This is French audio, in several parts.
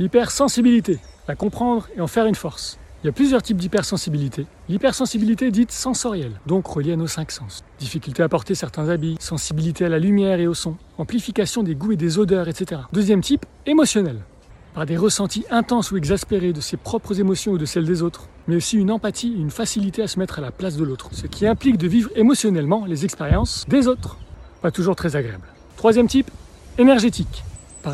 L'hypersensibilité, la comprendre et en faire une force. Il y a plusieurs types d'hypersensibilité. L'hypersensibilité dite sensorielle, donc reliée à nos cinq sens. Difficulté à porter certains habits, sensibilité à la lumière et au son, amplification des goûts et des odeurs, etc. Deuxième type, émotionnel. Par des ressentis intenses ou exaspérés de ses propres émotions ou de celles des autres, mais aussi une empathie et une facilité à se mettre à la place de l'autre, ce qui implique de vivre émotionnellement les expériences des autres. Pas toujours très agréable. Troisième type, énergétique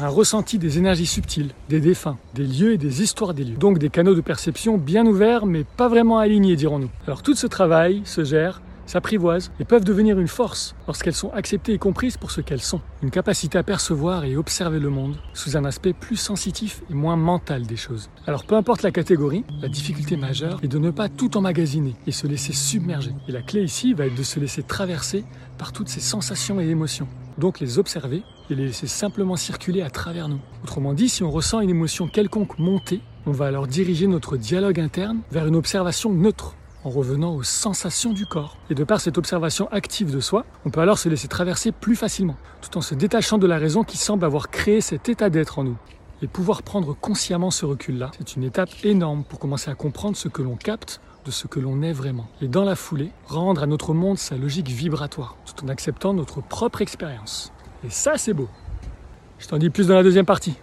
un ressenti des énergies subtiles, des défunts, des lieux et des histoires des lieux. Donc des canaux de perception bien ouverts mais pas vraiment alignés, dirons-nous. Alors tout ce travail se gère, s'apprivoise et peuvent devenir une force lorsqu'elles sont acceptées et comprises pour ce qu'elles sont. Une capacité à percevoir et observer le monde sous un aspect plus sensitif et moins mental des choses. Alors peu importe la catégorie, la difficulté majeure est de ne pas tout emmagasiner et se laisser submerger. Et la clé ici va être de se laisser traverser par toutes ces sensations et émotions donc les observer et les laisser simplement circuler à travers nous. Autrement dit, si on ressent une émotion quelconque monter, on va alors diriger notre dialogue interne vers une observation neutre, en revenant aux sensations du corps. Et de par cette observation active de soi, on peut alors se laisser traverser plus facilement, tout en se détachant de la raison qui semble avoir créé cet état d'être en nous. Et pouvoir prendre consciemment ce recul-là, c'est une étape énorme pour commencer à comprendre ce que l'on capte de ce que l'on est vraiment. Et dans la foulée, rendre à notre monde sa logique vibratoire, tout en acceptant notre propre expérience. Et ça, c'est beau. Je t'en dis plus dans la deuxième partie.